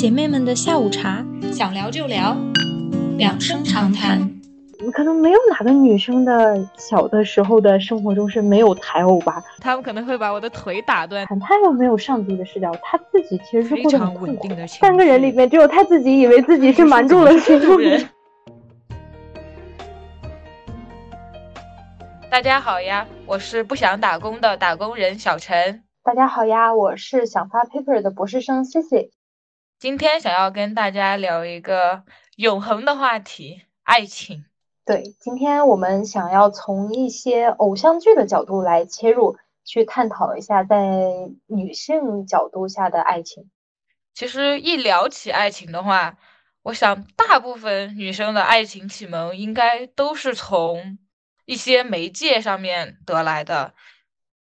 姐妹们的下午茶，想聊就聊，两声长谈。可能没有哪个女生的小的时候的生活中是没有台偶吧？他们可能会把我的腿打断。他又没有上帝的视角，他自己其实是非常稳定的。三个人里面只有他自己以为自己是瞒住了所有人。大家好呀，我是不想打工的打工人小陈。大家好呀，我是想发 paper 的博士生 Cici。今天想要跟大家聊一个永恒的话题——爱情。对，今天我们想要从一些偶像剧的角度来切入，去探讨一下在女性角度下的爱情。其实一聊起爱情的话，我想大部分女生的爱情启蒙应该都是从一些媒介上面得来的。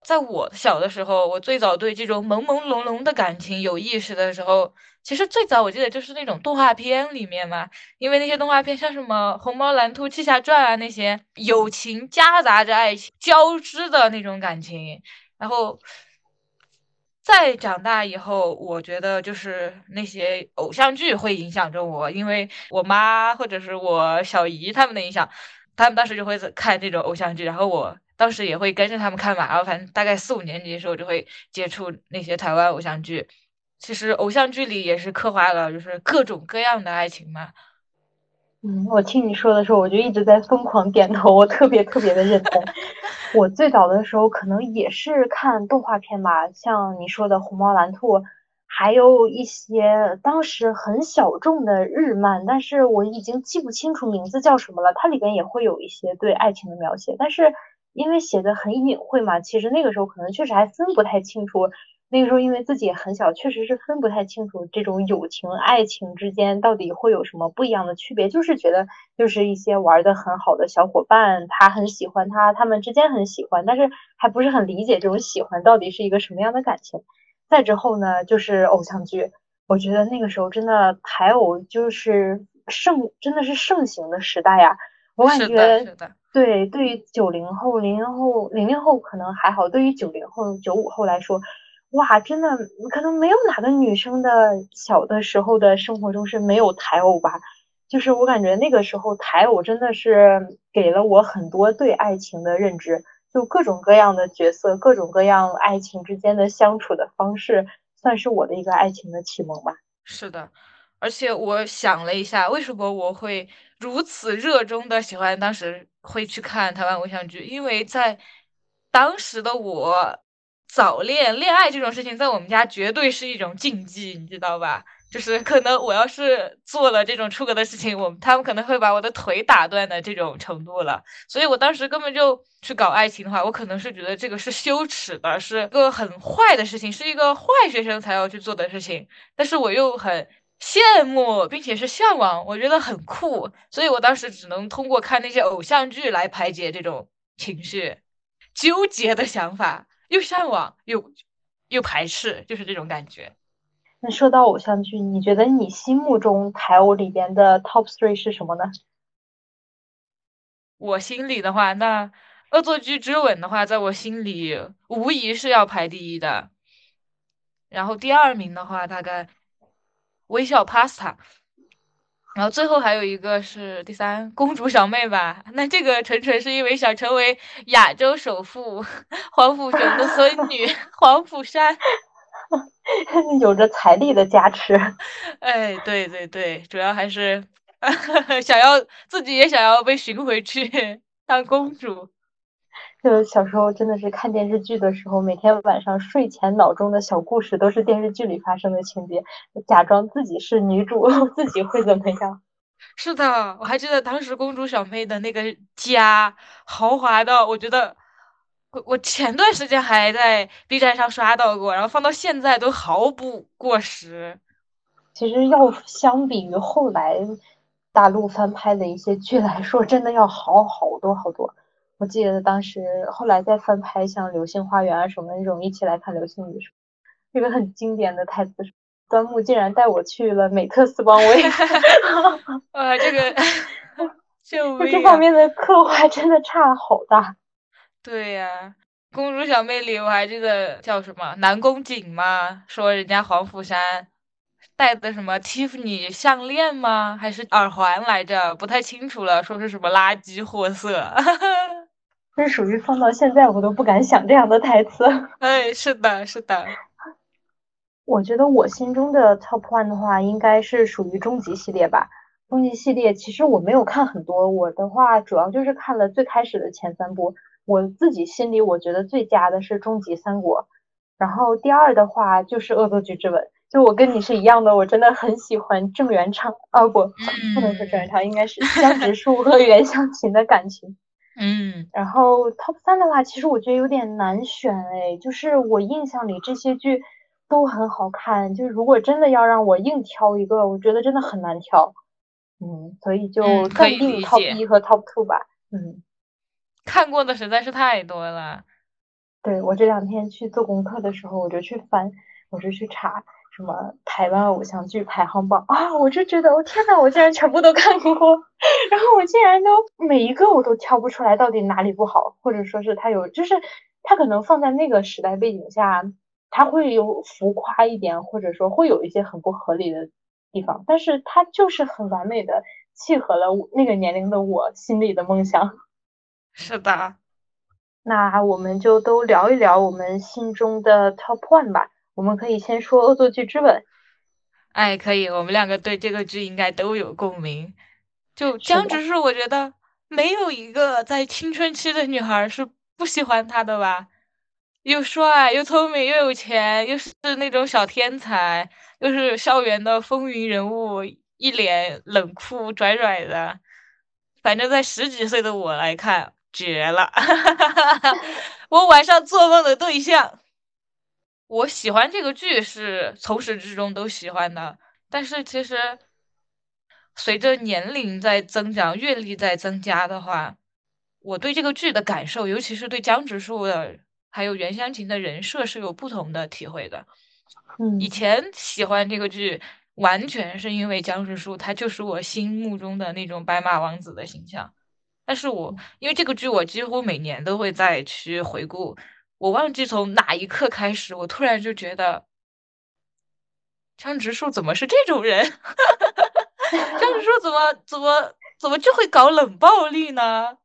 在我小的时候，我最早对这种朦朦胧胧的感情有意识的时候。其实最早我记得就是那种动画片里面嘛，因为那些动画片像什么《虹猫蓝兔七侠传》啊那些，友情夹杂着爱情交织的那种感情。然后再长大以后，我觉得就是那些偶像剧会影响着我，因为我妈或者是我小姨他们的影响，他们当时就会看这种偶像剧，然后我当时也会跟着他们看嘛。然后反正大概四五年级的时候就会接触那些台湾偶像剧。其实偶像剧里也是刻画了，就是各种各样的爱情嘛。嗯，我听你说的时候，我就一直在疯狂点头，我特别特别的认同。我最早的时候可能也是看动画片吧，像你说的《虹猫蓝兔》，还有一些当时很小众的日漫，但是我已经记不清楚名字叫什么了。它里边也会有一些对爱情的描写，但是因为写的很隐晦嘛，其实那个时候可能确实还分不太清楚。那个时候，因为自己也很小，确实是分不太清楚这种友情、爱情之间到底会有什么不一样的区别。就是觉得，就是一些玩的很好的小伙伴，他很喜欢他，他们之间很喜欢，但是还不是很理解这种喜欢到底是一个什么样的感情。再之后呢，就是偶像剧，我觉得那个时候真的台偶就是盛，真的是盛行的时代呀。我感觉，对，对于九零后、零零后、零零后可能还好，对于九零后、九五后来说。哇，真的可能没有哪个女生的小的时候的生活中是没有台偶吧？就是我感觉那个时候台偶真的是给了我很多对爱情的认知，就各种各样的角色，各种各样爱情之间的相处的方式，算是我的一个爱情的启蒙吧。是的，而且我想了一下，为什么我会如此热衷的喜欢当时会去看台湾偶像剧？因为在当时的我。早恋、恋爱这种事情，在我们家绝对是一种禁忌，你知道吧？就是可能我要是做了这种出格的事情，我他们可能会把我的腿打断的这种程度了。所以我当时根本就去搞爱情的话，我可能是觉得这个是羞耻的，是一个很坏的事情，是一个坏学生才要去做的事情。但是我又很羡慕，并且是向往，我觉得很酷，所以我当时只能通过看那些偶像剧来排解这种情绪纠结的想法。又向往又又排斥，就是这种感觉。那说到偶像剧，你觉得你心目中台偶里边的 top three 是什么呢？我心里的话，那《恶作剧之吻》的话，在我心里无疑是要排第一的。然后第二名的话，大概《微笑 Pasta》。然后最后还有一个是第三公主小妹吧，那这个纯纯是因为想成为亚洲首富 黄甫雄的孙女黄甫山，有着财力的加持。哎，对对对，主要还是想要自己也想要被寻回去当公主。就小时候真的是看电视剧的时候，每天晚上睡前脑中的小故事都是电视剧里发生的情节，假装自己是女主，自己会怎么样？是的，我还记得当时公主小妹的那个家豪华到，我觉得我我前段时间还在 B 站上刷到过，然后放到现在都毫不过时。其实要相比于后来大陆翻拍的一些剧来说，真的要好好多好多。我记得当时后来再翻拍像《流星花园》啊什么那种，一起来看《流星雨》这个很经典的台词端木竟然带我去了美特斯邦威。啊，这个就 这方面的刻画真的差好大。对呀，公主小妹里我还记得叫什么南宫瑾吗，说人家黄甫山戴的什么蒂芙尼项链吗？还是耳环来着？不太清楚了，说是什么垃圾货色。这属于放到现在我都不敢想这样的台词。哎，是的，是的。我觉得我心中的 top one 的话，应该是属于终极系列吧。终极系列其实我没有看很多，我的话主要就是看了最开始的前三部。我自己心里我觉得最佳的是终极三国，然后第二的话就是恶作剧之吻。就我跟你是一样的，我真的很喜欢郑元畅啊，不，不能说郑元畅，应该是江直树和袁湘琴的感情。嗯，然后 top 三的话，其实我觉得有点难选哎，就是我印象里这些剧都很好看，就是如果真的要让我硬挑一个，我觉得真的很难挑。嗯，所以就暂定 top 一和 top two 吧。嗯，看过的实在是太多了。对我这两天去做功课的时候，我就去翻，我就去查。什么台湾偶像剧排行榜啊！我就觉得，我天呐，我竟然全部都看过，然后我竟然都每一个我都挑不出来到底哪里不好，或者说是它有，就是它可能放在那个时代背景下，它会有浮夸一点，或者说会有一些很不合理的地方，但是它就是很完美的契合了那个年龄的我心里的梦想。是的，那我们就都聊一聊我们心中的 top one 吧。我们可以先说《恶作剧之吻》。哎，可以，我们两个对这个剧应该都有共鸣。就江直树，我觉得没有一个在青春期的女孩是不喜欢他的吧？又帅又聪明又有钱，又是那种小天才，又是校园的风云人物，一脸冷酷拽拽的。反正在十几岁的我来看，绝了！我晚上做梦的对象。我喜欢这个剧是从始至终都喜欢的，但是其实随着年龄在增长，阅历在增加的话，我对这个剧的感受，尤其是对江直树的还有袁湘琴的人设是有不同的体会的。嗯，以前喜欢这个剧，完全是因为江直树他就是我心目中的那种白马王子的形象，但是我因为这个剧，我几乎每年都会再去回顾。我忘记从哪一刻开始，我突然就觉得江直树怎么是这种人？江直树怎么怎么怎么就会搞冷暴力呢？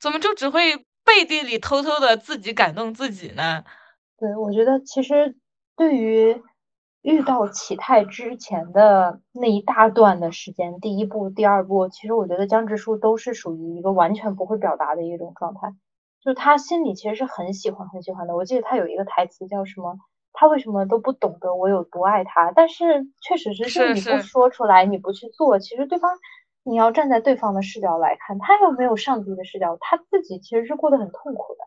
怎么就只会背地里偷偷的自己感动自己呢？对，我觉得其实对于遇到启泰之前的那一大段的时间，第一部、第二部，其实我觉得江直树都是属于一个完全不会表达的一种状态。就他心里其实是很喜欢很喜欢的，我记得他有一个台词叫什么？他为什么都不懂得我有多爱他？但是确实是，就你不说出来，你不去做，其实对方你要站在对方的视角来看，他又没有上帝的视角，他自己其实是过得很痛苦的。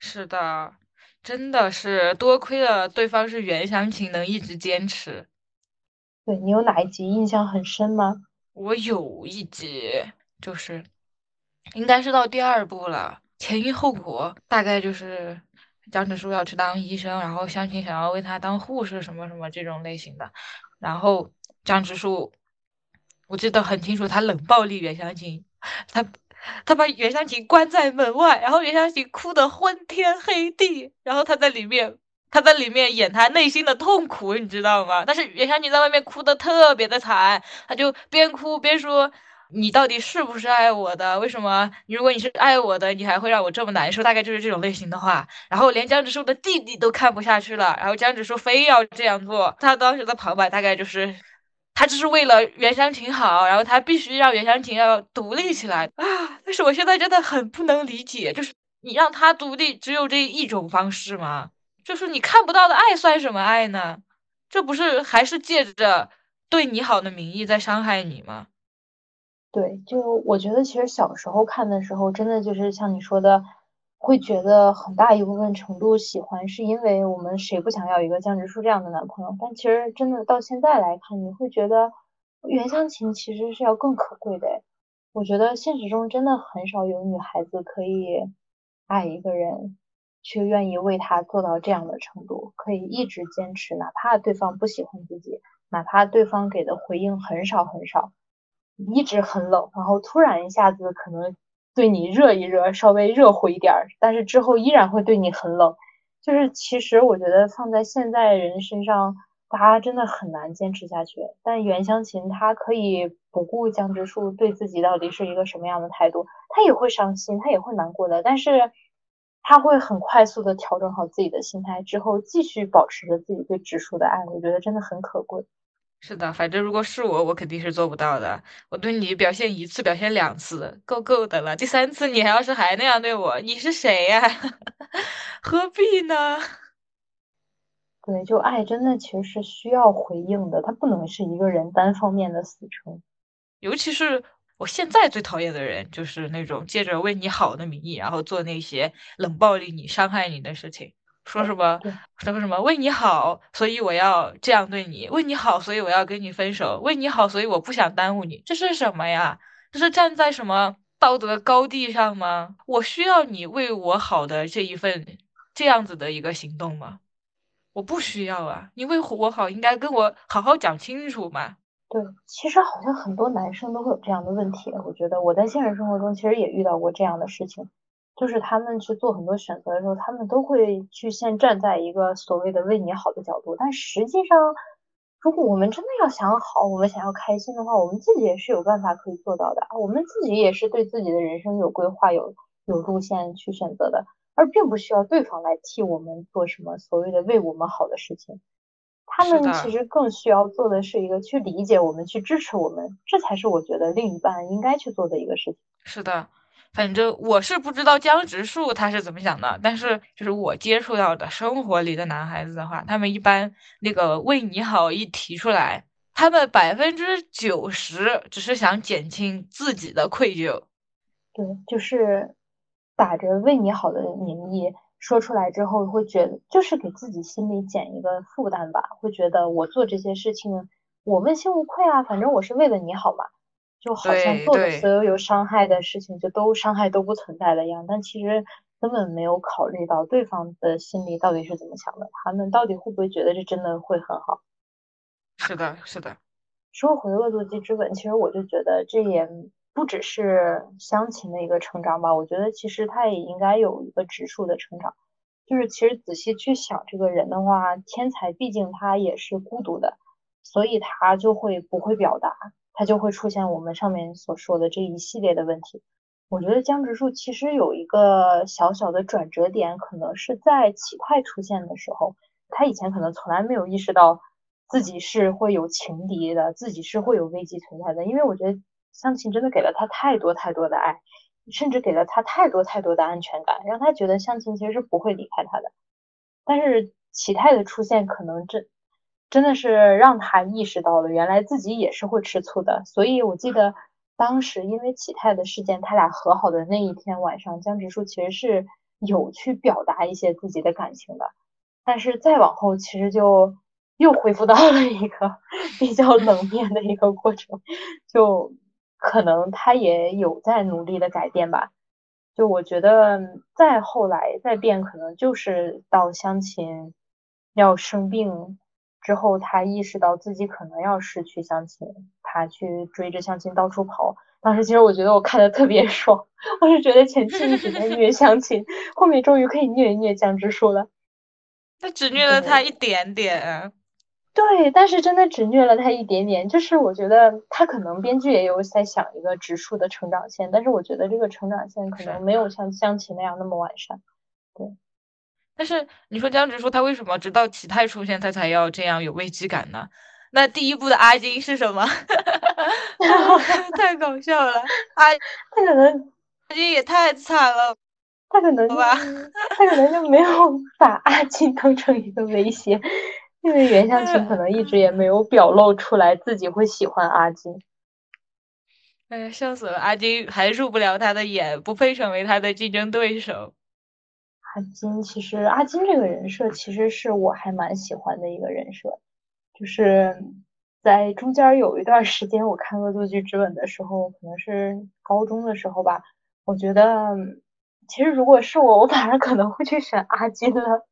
是的，真的是多亏了对方是袁湘琴能一直坚持。对你有哪一集印象很深吗？我有一集，就是应该是到第二部了。前因后果大概就是江直树要去当医生，然后湘琴想要为他当护士，什么什么这种类型的。然后江直树，我记得很清楚，他冷暴力袁湘琴，他他把袁湘琴关在门外，然后袁湘琴哭得昏天黑地，然后他在里面他在里面演他内心的痛苦，你知道吗？但是袁湘琴在外面哭得特别的惨，他就边哭边说。你到底是不是爱我的？为什么？如果你是爱我的，你还会让我这么难受？大概就是这种类型的话。然后连江直树的弟弟都看不下去了，然后江直树非要这样做。他当时的旁白大概就是，他只是为了袁湘琴好，然后他必须让袁湘琴要独立起来啊！但是我现在真的很不能理解，就是你让他独立，只有这一种方式吗？就是你看不到的爱算什么爱呢？这不是还是借着对你好的名义在伤害你吗？对，就我觉得其实小时候看的时候，真的就是像你说的，会觉得很大一部分程度喜欢，是因为我们谁不想要一个江直树这样的男朋友？但其实真的到现在来看，你会觉得袁湘琴其实是要更可贵的。我觉得现实中真的很少有女孩子可以爱一个人，却愿意为他做到这样的程度，可以一直坚持，哪怕对方不喜欢自己，哪怕对方给的回应很少很少。一直很冷，然后突然一下子可能对你热一热，稍微热乎一点儿，但是之后依然会对你很冷。就是其实我觉得放在现在人身上，大家真的很难坚持下去。但袁湘琴她可以不顾江直树对自己到底是一个什么样的态度，她也会伤心，她也会难过的，但是她会很快速的调整好自己的心态之后，继续保持着自己对直树的爱，我觉得真的很可贵。是的，反正如果是我，我肯定是做不到的。我对你表现一次，表现两次，够够的了。第三次你还要是还那样对我，你是谁呀？何必呢？对，就爱真的其实是需要回应的，它不能是一个人单方面的死撑。尤其是我现在最讨厌的人，就是那种借着为你好的名义，然后做那些冷暴力你、伤害你的事情。说什么？说个什么？为你好，所以我要这样对你；为你好，所以我要跟你分手；为你好，所以我不想耽误你。这是什么呀？这是站在什么道德高地上吗？我需要你为我好的这一份这样子的一个行动吗？我不需要啊！你为我好，应该跟我好好讲清楚嘛。对，其实好像很多男生都会有这样的问题。我觉得我在现实生活中其实也遇到过这样的事情。就是他们去做很多选择的时候，他们都会去先站在一个所谓的为你好的角度，但实际上，如果我们真的要想好，我们想要开心的话，我们自己也是有办法可以做到的。我们自己也是对自己的人生有规划、有有路线去选择的，而并不需要对方来替我们做什么所谓的为我们好的事情。他们其实更需要做的是一个去理解我们、去支持我们，这才是我觉得另一半应该去做的一个事情。是的。反正我是不知道江直树他是怎么想的，但是就是我接触到的生活里的男孩子的话，他们一般那个为你好一提出来，他们百分之九十只是想减轻自己的愧疚。对，就是打着为你好的名义说出来之后，会觉得就是给自己心里减一个负担吧，会觉得我做这些事情我问心无愧啊，反正我是为了你好嘛。就好像做的所有有伤害的事情，就都伤害都不存在了一样，但其实根本没有考虑到对方的心里到底是怎么想的，他们到底会不会觉得这真的会很好？是的，是的。说回恶作剧之吻，其实我就觉得这也不只是湘琴的一个成长吧，我觉得其实他也应该有一个直树的成长。就是其实仔细去想这个人的话，天才毕竟他也是孤独的，所以他就会不会表达。它就会出现我们上面所说的这一系列的问题。我觉得江直树其实有一个小小的转折点，可能是在启泰出现的时候，他以前可能从来没有意识到自己是会有情敌的，自己是会有危机存在的。因为我觉得湘琴真的给了他太多太多的爱，甚至给了他太多太多的安全感，让他觉得湘琴其实是不会离开他的。但是启泰的出现，可能真。真的是让他意识到了，原来自己也是会吃醋的。所以我记得当时因为启泰的事件，他俩和好的那一天晚上，江直树其实是有去表达一些自己的感情的。但是再往后，其实就又恢复到了一个 比较冷 面的一个过程。就可能他也有在努力的改变吧。就我觉得再后来再变，可能就是到湘琴要生病。之后，他意识到自己可能要失去相亲，他去追着相亲到处跑。当时其实我觉得我看的特别 爽，我是觉得前期一直在虐相亲，后面终于可以虐一虐江直树了。他只虐了他一点点。对，但是真的只虐了他一点点。就是我觉得他可能编剧也有在想一个直树的成长线，但是我觉得这个成长线可能没有像相亲那样那么完善。对。但是你说江直树他为什么直到启泰出现他才要这样有危机感呢？那第一部的阿金是什么？太搞笑了！阿 他可能阿金也太惨了，他可能吧，他可能就没有把阿金当成一个威胁，因为袁湘琴可能一直也没有表露出来自己会喜欢阿金。哎呀，笑死了！阿金还入不了他的眼，不配成为他的竞争对手。阿金其实，阿金这个人设其实是我还蛮喜欢的一个人设，就是在中间有一段时间我看《恶作剧之吻》的时候，可能是高中的时候吧，我觉得其实如果是我，我反而可能会去选阿金了。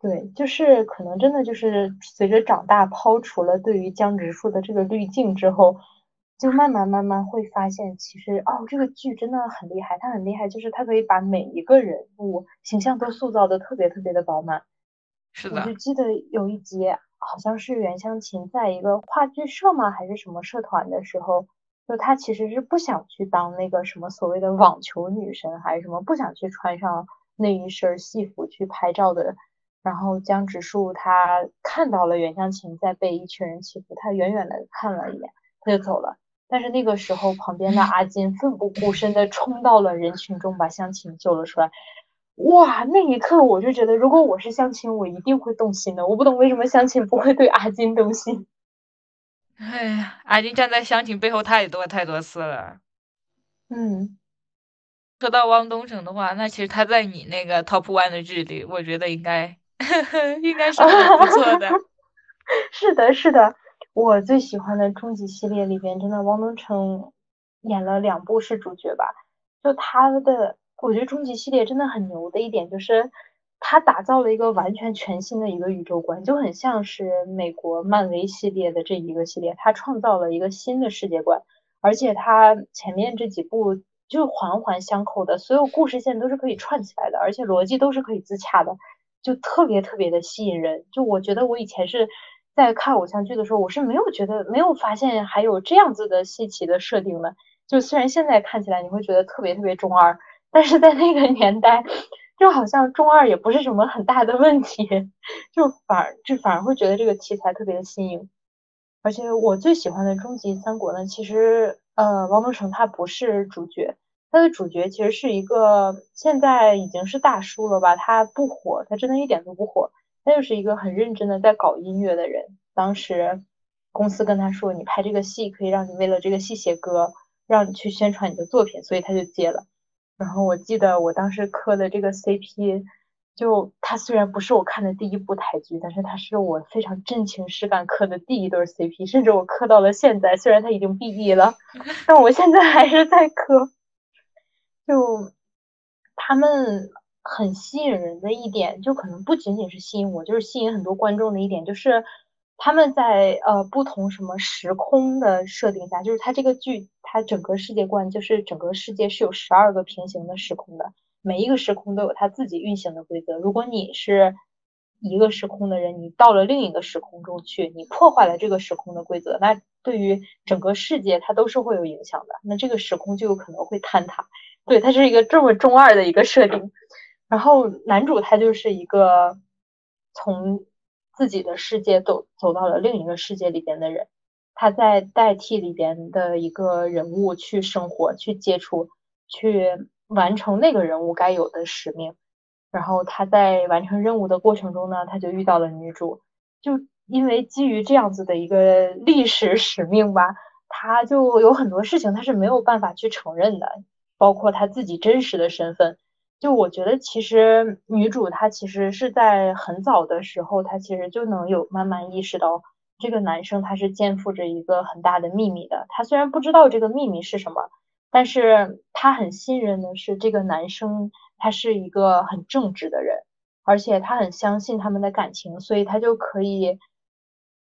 对，就是可能真的就是随着长大，抛除了对于江直树的这个滤镜之后。就慢慢慢慢会发现，其实哦，这个剧真的很厉害，它很厉害，就是它可以把每一个人物形象都塑造的特别特别的饱满。是的。我就记得有一集好像是袁湘琴在一个话剧社吗，还是什么社团的时候，就她其实是不想去当那个什么所谓的网球女神，还是什么不想去穿上那一身戏服去拍照的。然后江直树他看到了袁湘琴在被一群人欺负，他远远的看了一眼，他就走了。但是那个时候，旁边的阿金奋不顾身的冲到了人群中，把湘琴救了出来。哇，那一刻我就觉得，如果我是湘琴，我一定会动心的。我不懂为什么湘琴不会对阿金动心。哎呀，阿金站在湘琴背后太多太多次了。嗯。说到汪东城的话，那其实他在你那个 top one 的剧里，我觉得应该 应该是很不错的。是的，是的，我最喜欢的终极系列里边，真的汪东城演了两部是主角吧？就他的，我觉得终极系列真的很牛的一点就是，他打造了一个完全全新的一个宇宙观，就很像是美国漫威系列的这一个系列，他创造了一个新的世界观，而且他前面这几部。就环环相扣的，所有故事线都是可以串起来的，而且逻辑都是可以自洽的，就特别特别的吸引人。就我觉得我以前是在看偶像剧的时候，我是没有觉得没有发现还有这样子的稀奇的设定的。就虽然现在看起来你会觉得特别特别中二，但是在那个年代，就好像中二也不是什么很大的问题，就反而就反而会觉得这个题材特别的新颖。而且我最喜欢的终极三国呢，其实。呃，王东城他不是主角，他的主角其实是一个现在已经是大叔了吧，他不火，他真的一点都不火，他就是一个很认真的在搞音乐的人。当时公司跟他说，你拍这个戏可以让你为了这个戏写歌，让你去宣传你的作品，所以他就接了。然后我记得我当时磕的这个 CP。就他虽然不是我看的第一部台剧，但是他是我非常真情实感磕的第一对 CP，甚至我磕到了现在，虽然他已经毕业了，但我现在还是在磕。就他们很吸引人的一点，就可能不仅仅是吸引我，就是吸引很多观众的一点，就是他们在呃不同什么时空的设定下，就是他这个剧，它整个世界观就是整个世界是有十二个平行的时空的。每一个时空都有它自己运行的规则。如果你是一个时空的人，你到了另一个时空中去，你破坏了这个时空的规则，那对于整个世界它都是会有影响的。那这个时空就有可能会坍塌。对，它是一个这么中二的一个设定。然后男主他就是一个从自己的世界走走到了另一个世界里边的人，他在代替里边的一个人物去生活、去接触、去。完成那个人物该有的使命，然后他在完成任务的过程中呢，他就遇到了女主，就因为基于这样子的一个历史使命吧，他就有很多事情他是没有办法去承认的，包括他自己真实的身份。就我觉得其实女主她其实是在很早的时候，她其实就能有慢慢意识到这个男生他是肩负着一个很大的秘密的，他虽然不知道这个秘密是什么。但是他很信任的是这个男生，他是一个很正直的人，而且他很相信他们的感情，所以他就可以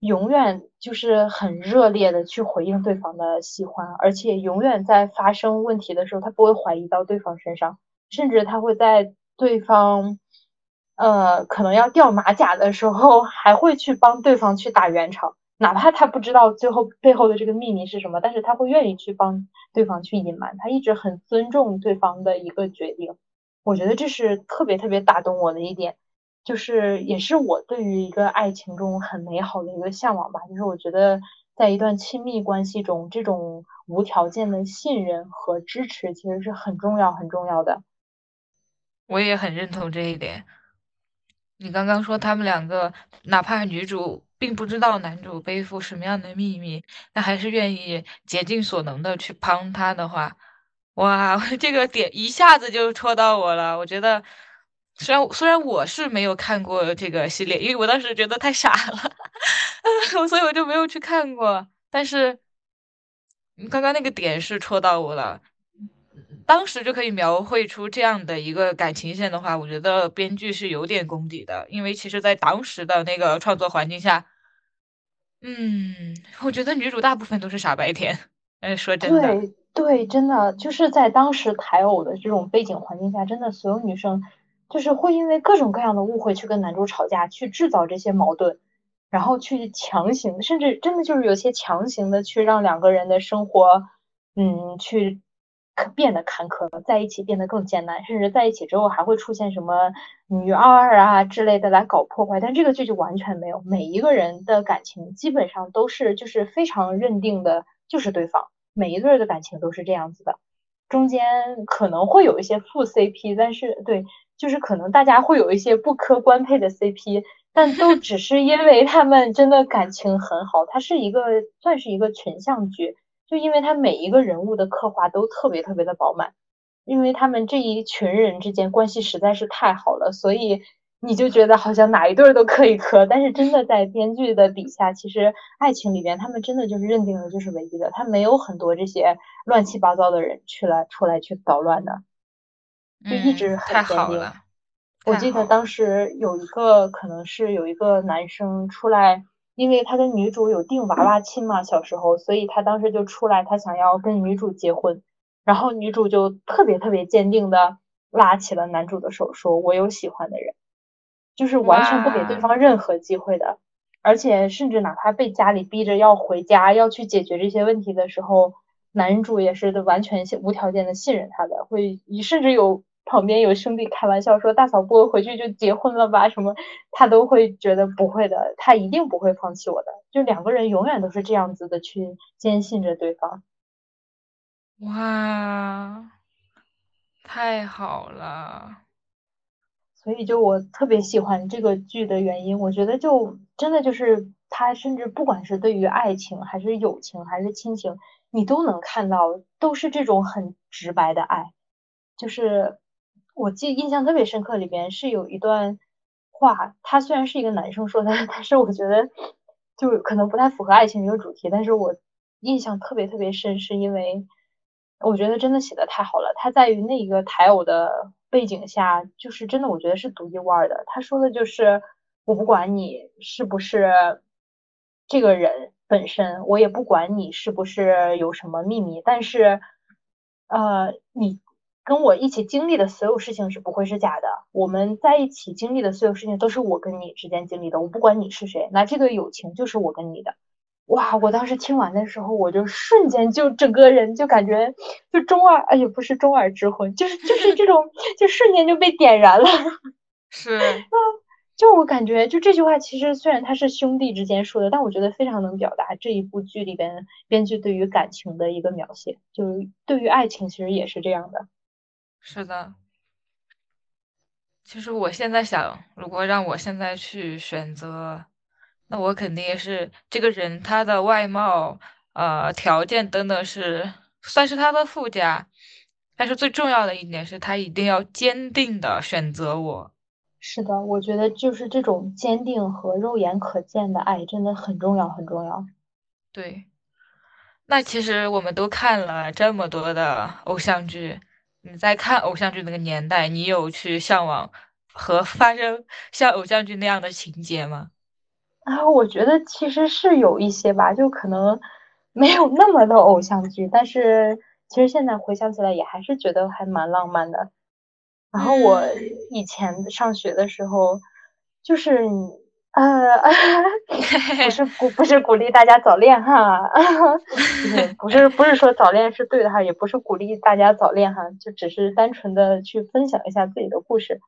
永远就是很热烈的去回应对方的喜欢，而且永远在发生问题的时候，他不会怀疑到对方身上，甚至他会在对方呃可能要掉马甲的时候，还会去帮对方去打圆场。哪怕他不知道最后背后的这个秘密是什么，但是他会愿意去帮对方去隐瞒。他一直很尊重对方的一个决定，我觉得这是特别特别打动我的一点，就是也是我对于一个爱情中很美好的一个向往吧。就是我觉得在一段亲密关系中，这种无条件的信任和支持其实是很重要很重要的。我也很认同这一点。你刚刚说他们两个，哪怕女主。并不知道男主背负什么样的秘密，但还是愿意竭尽所能的去帮他的话，哇，这个点一下子就戳到我了。我觉得，虽然虽然我是没有看过这个系列，因为我当时觉得太傻了，所以我就没有去看过。但是，你刚刚那个点是戳到我了。当时就可以描绘出这样的一个感情线的话，我觉得编剧是有点功底的，因为其实在当时的那个创作环境下。嗯，我觉得女主大部分都是傻白甜。哎，说真的，对对，真的就是在当时台偶的这种背景环境下，真的所有女生就是会因为各种各样的误会去跟男主吵架，去制造这些矛盾。然后去强行，甚至真的就是有些强行的去让两个人的生活，嗯，去可变得坎坷，在一起变得更艰难，甚至在一起之后还会出现什么女二啊之类的来搞破坏。但这个剧就完全没有，每一个人的感情基本上都是就是非常认定的，就是对方，每一对的感情都是这样子的。中间可能会有一些副 CP，但是对，就是可能大家会有一些不磕官配的 CP。但都只是因为他们真的感情很好，它是一个算是一个群像剧，就因为他每一个人物的刻画都特别特别的饱满，因为他们这一群人之间关系实在是太好了，所以你就觉得好像哪一对都可以磕。但是真的在编剧的笔下，其实爱情里边他们真的就是认定的就是唯一的，他没有很多这些乱七八糟的人去来出来去捣乱的，就一直很坚定。我记得当时有一个可能是有一个男生出来，因为他跟女主有定娃娃亲嘛，小时候，所以他当时就出来，他想要跟女主结婚，然后女主就特别特别坚定的拉起了男主的手，说我有喜欢的人，就是完全不给对方任何机会的，而且甚至哪怕被家里逼着要回家要去解决这些问题的时候，男主也是完全无条件的信任他的，会甚至有。旁边有兄弟开玩笑说：“大嫂不会回去就结婚了吧？”什么，他都会觉得不会的，他一定不会放弃我的。就两个人永远都是这样子的去坚信着对方。哇，太好了！所以就我特别喜欢这个剧的原因，我觉得就真的就是他，甚至不管是对于爱情还是友情还是亲情，你都能看到，都是这种很直白的爱，就是。我记印象特别深刻，里边是有一段话，他虽然是一个男生说的，但是我觉得就可能不太符合爱情这个主题，但是我印象特别特别深，是因为我觉得真的写的太好了。他在于那一个台偶的背景下，就是真的我觉得是独一无二的。他说的就是我不管你是不是这个人本身，我也不管你是不是有什么秘密，但是呃你。跟我一起经历的所有事情是不会是假的。我们在一起经历的所有事情都是我跟你之间经历的。我不管你是谁，那这个友情就是我跟你的。哇！我当时听完的时候，我就瞬间就整个人就感觉就中二，哎呀，不是中二之魂，就是就是这种，就瞬间就被点燃了。是。就我感觉，就这句话其实虽然他是兄弟之间说的，但我觉得非常能表达这一部剧里边编剧对于感情的一个描写，就对于爱情其实也是这样的。是的，其实我现在想，如果让我现在去选择，那我肯定也是这个人他的外貌、呃条件等等是算是他的附加，但是最重要的一点是他一定要坚定的选择我。是的，我觉得就是这种坚定和肉眼可见的爱真的很重要，很重要。对，那其实我们都看了这么多的偶像剧。你在看偶像剧那个年代，你有去向往和发生像偶像剧那样的情节吗？啊，我觉得其实是有一些吧，就可能 没有那么的偶像剧，但是其实现在回想起来也还是觉得还蛮浪漫的。然后我以前上学的时候，就是呃，不是鼓不是鼓励大家早恋哈，不是不是说早恋是对的哈，也不是鼓励大家早恋哈，就只是单纯的去分享一下自己的故事。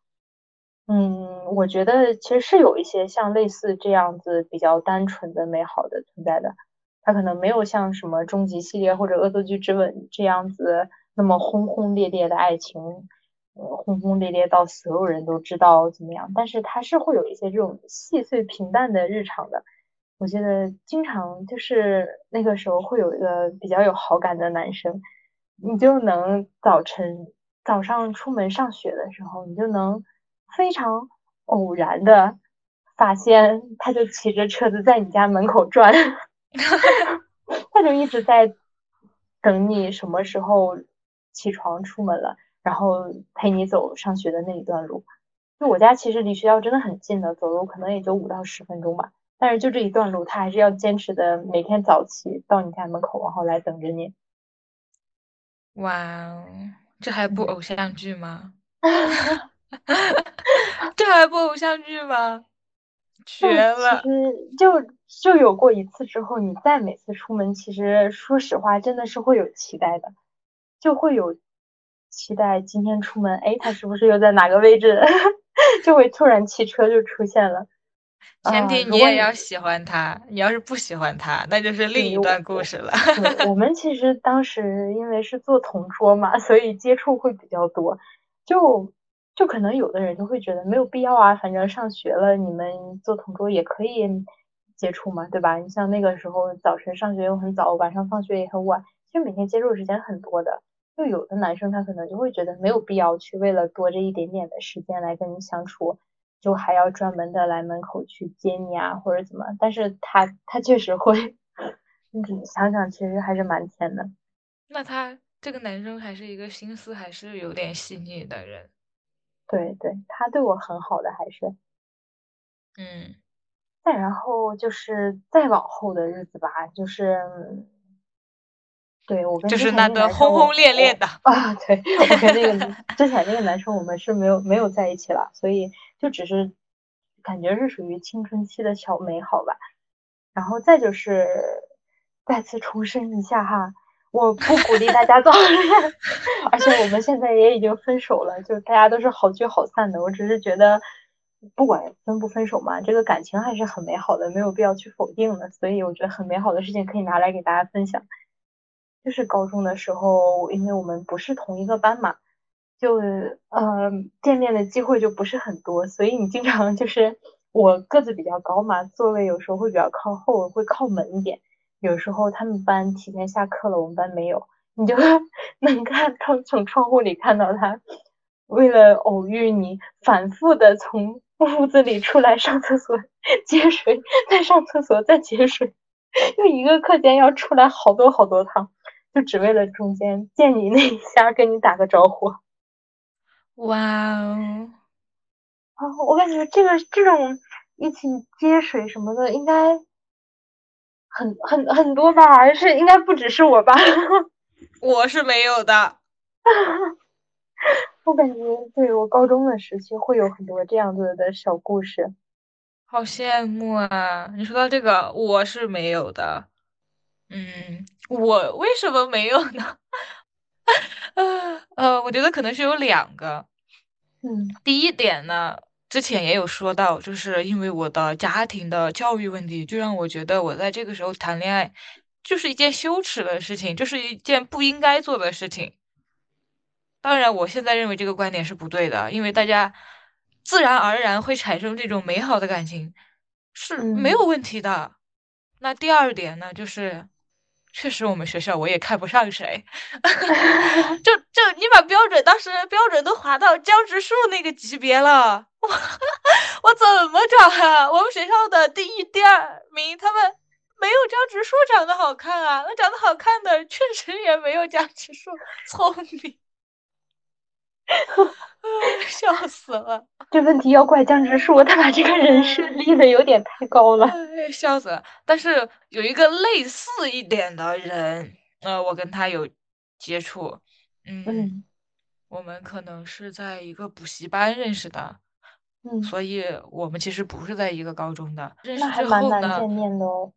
嗯，我觉得其实是有一些像类似这样子比较单纯的美好的存在的，它可能没有像什么终极系列或者恶作剧之吻这样子那么轰轰烈烈的爱情。呃，轰轰烈烈到所有人都知道怎么样，但是他是会有一些这种细碎平淡的日常的。我记得经常就是那个时候会有一个比较有好感的男生，你就能早晨早上出门上学的时候，你就能非常偶然的发现，他就骑着车子在你家门口转，他就一直在等你什么时候起床出门了。然后陪你走上学的那一段路，就我家其实离学校真的很近的，走路可能也就五到十分钟吧。但是就这一段路，他还是要坚持的每天早起到你家门口，然后来等着你。哇哦，这还不偶像剧吗？这还不偶像剧吗？绝了！其实就就有过一次之后，你再每次出门，其实说实话，真的是会有期待的，就会有期待今天出门，哎，他是不是又在哪个位置？就会突然汽车就出现了。前提你也要喜欢他，你要是不喜欢他，那就是另一段故事了。我们其实当时因为是做同桌嘛，所以接触会比较多，就。就可能有的人就会觉得没有必要啊，反正上学了，你们做同桌也可以接触嘛，对吧？你像那个时候早晨上学又很早，晚上放学也很晚，其实每天接触时间很多的。就有的男生他可能就会觉得没有必要去为了多这一点点的时间来跟你相处，就还要专门的来门口去接你啊或者怎么？但是他他确实会，你想想其实还是蛮甜的。那他这个男生还是一个心思还是有点细腻的人。对对，他对我很好的，还是，嗯，再然后就是再往后的日子吧，就是，对我跟就是那个轰轰烈烈的啊，对我跟那个 之前那个男生，我们是没有没有在一起了，所以就只是感觉是属于青春期的小美好吧。然后再就是再次重申一下哈。我不鼓励大家早恋，而且我们现在也已经分手了，就大家都是好聚好散的。我只是觉得，不管分不分手嘛，这个感情还是很美好的，没有必要去否定的。所以我觉得很美好的事情可以拿来给大家分享。就是高中的时候，因为我们不是同一个班嘛，就呃见面的机会就不是很多，所以你经常就是我个子比较高嘛，座位有时候会比较靠后，会靠门一点。有时候他们班提前下课了，我们班没有，你就 能看到从窗户里看到他，为了偶遇你，反复的从屋子里出来上厕所接水，再上厕所再接水，就一个课间要出来好多好多趟，就只为了中间见你那一下跟你打个招呼。哇哦！啊，我感觉这个这种一起接水什么的应该。很很很多吧，而是应该不只是我吧，我是没有的。我感觉对我高中的时期会有很多这样子的小故事，好羡慕啊！你说到这个，我是没有的。嗯，我为什么没有呢？呃，我觉得可能是有两个。嗯，第一点呢。之前也有说到，就是因为我的家庭的教育问题，就让我觉得我在这个时候谈恋爱就是一件羞耻的事情，就是一件不应该做的事情。当然，我现在认为这个观点是不对的，因为大家自然而然会产生这种美好的感情是没有问题的。那第二点呢，就是。确实，我们学校我也看不上谁，就就你把标准当时标准都划到江直树那个级别了，我我怎么找啊？我们学校的第一、第二名，他们没有江直树长得好看啊，那长得好看的确实也没有江直树聪明。笑死了！这问题要怪江直树，他把这个人设 立的有点太高了。笑死了！但是有一个类似一点的人，呃，我跟他有接触，嗯，我们可能是在一个补习班认识的，嗯，所以我们其实不是在一个高中的。认识之后呢，见面的哦，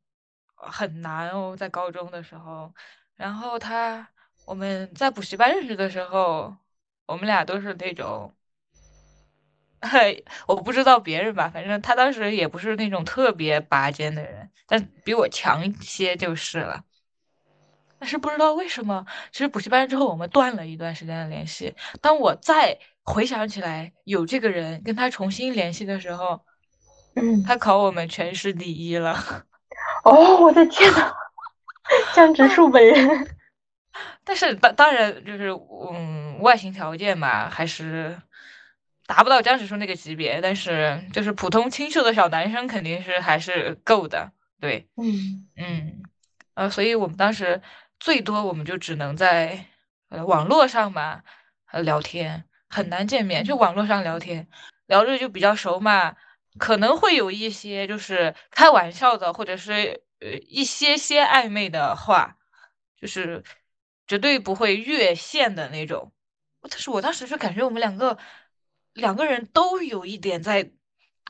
很难哦，在高中的时候。然后他，我们在补习班认识的时候。我们俩都是那种，嘿，我不知道别人吧，反正他当时也不是那种特别拔尖的人，但比我强一些就是了。但是不知道为什么，其实补习班之后我们断了一段时间的联系。当我再回想起来有这个人跟他重新联系的时候，嗯他考我们全市第一了。哦，我的天呐，江直树本人。但是当当然就是嗯，外形条件嘛，还是达不到江直树那个级别。但是就是普通清秀的小男生肯定是还是够的，对，嗯嗯，呃，所以我们当时最多我们就只能在呃网络上嘛呃聊天，很难见面，就网络上聊天，聊着就比较熟嘛，可能会有一些就是开玩笑的，或者是呃一些些暧昧的话，就是。绝对不会越线的那种，但是我当时就感觉我们两个两个人都有一点在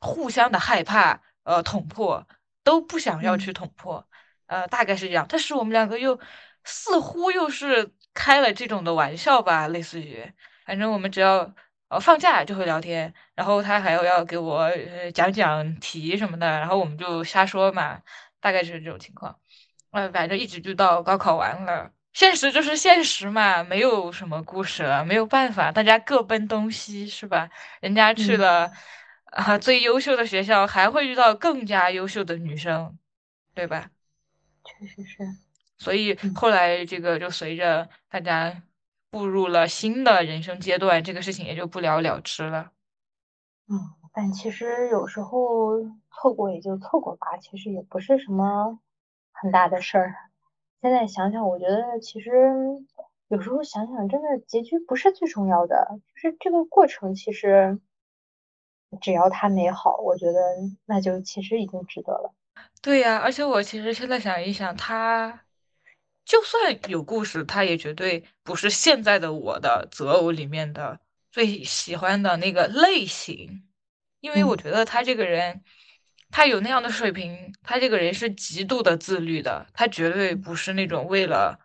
互相的害怕，呃捅破，都不想要去捅破，呃，大概是这样。但是我们两个又似乎又是开了这种的玩笑吧，类似于，反正我们只要呃放假就会聊天，然后他还要要给我呃讲讲题什么的，然后我们就瞎说嘛，大概就是这种情况。呃，反正一直就到高考完了。现实就是现实嘛，没有什么故事了，没有办法，大家各奔东西，是吧？人家去了啊最优秀的学校，还会遇到更加优秀的女生，对吧？确实是。所以后来这个就随着大家步入了新的人生阶段，这个事情也就不了了之了。嗯，但其实有时候错过也就错过吧，其实也不是什么很大的事儿。现在想想，我觉得其实有时候想想，真的结局不是最重要的，就是这个过程，其实只要它美好，我觉得那就其实已经值得了。对呀，而且我其实现在想一想，他就算有故事，他也绝对不是现在的我的择偶里面的最喜欢的那个类型，因为我觉得他这个人。他有那样的水平，他这个人是极度的自律的，他绝对不是那种为了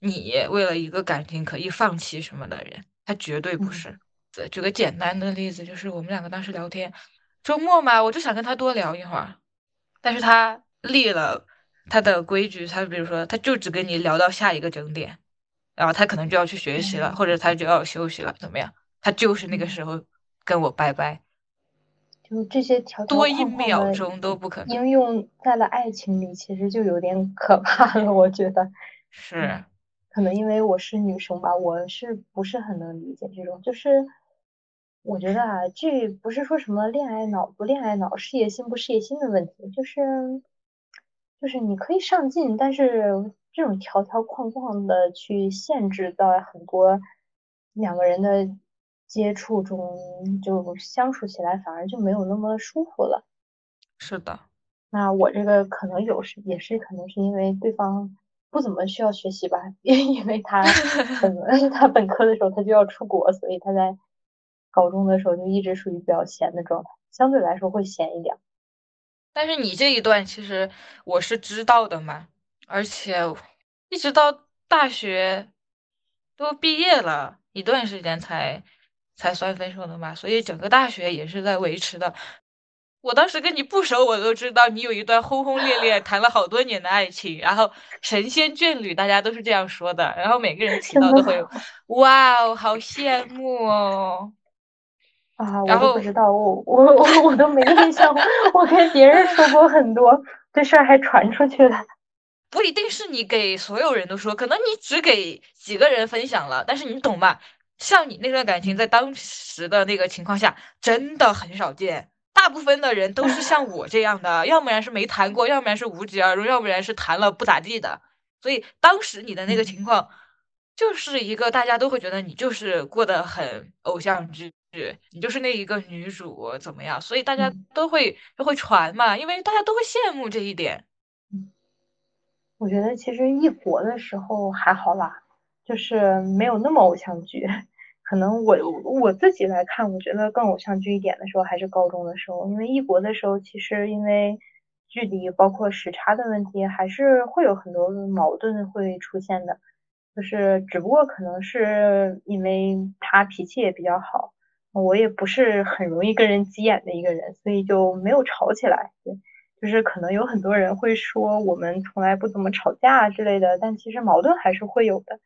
你为了一个感情可以放弃什么的人，他绝对不是。举个简单的例子，就是我们两个当时聊天，周末嘛，我就想跟他多聊一会儿，但是他立了他的规矩，他比如说他就只跟你聊到下一个整点，然后他可能就要去学习了，或者他就要休息了，怎么样？他就是那个时候跟我拜拜。就这些条条框框的应用在了爱情里，其实就有点可怕了。我觉得 是，可能因为我是女生吧，我是不是很能理解这种？就是我觉得啊，这不是说什么恋爱脑不恋爱脑、事业心不事业心的问题，就是就是你可以上进，但是这种条条框框的去限制到很多两个人的。接触中就相处起来反而就没有那么舒服了。是的，那我这个可能有时也是可能是因为对方不怎么需要学习吧，因因为他 本 他本科的时候他就要出国，所以他在高中的时候就一直属于比较闲的状态，相对来说会闲一点。但是你这一段其实我是知道的嘛，而且一直到大学都毕业了一段时间才。才算分手的嘛，所以整个大学也是在维持的。我当时跟你不熟，我都知道你有一段轰轰烈烈、谈了好多年的爱情，然后神仙眷侣，大家都是这样说的。然后每个人提到都会，哇哦，好羡慕哦！啊，我都不知道，我我我我都没印象，我跟别人说过很多，这事儿还传出去了。不一定是你给所有人都说，可能你只给几个人分享了，但是你懂吧？像你那段感情，在当时的那个情况下，真的很少见。大部分的人都是像我这样的，要不然是没谈过，要不然是无疾而终，要不然是谈了不咋地的。所以当时你的那个情况，就是一个大家都会觉得你就是过得很偶像剧，你就是那一个女主怎么样？所以大家都会都会传嘛，因为大家都会羡慕这一点。嗯，我觉得其实异国的时候还好啦。就是没有那么偶像剧，可能我我自己来看，我觉得更偶像剧一点的时候还是高中的时候，因为异国的时候，其实因为距离包括时差的问题，还是会有很多矛盾会出现的。就是只不过可能是因为他脾气也比较好，我也不是很容易跟人急眼的一个人，所以就没有吵起来。对，就是可能有很多人会说我们从来不怎么吵架之类的，但其实矛盾还是会有的。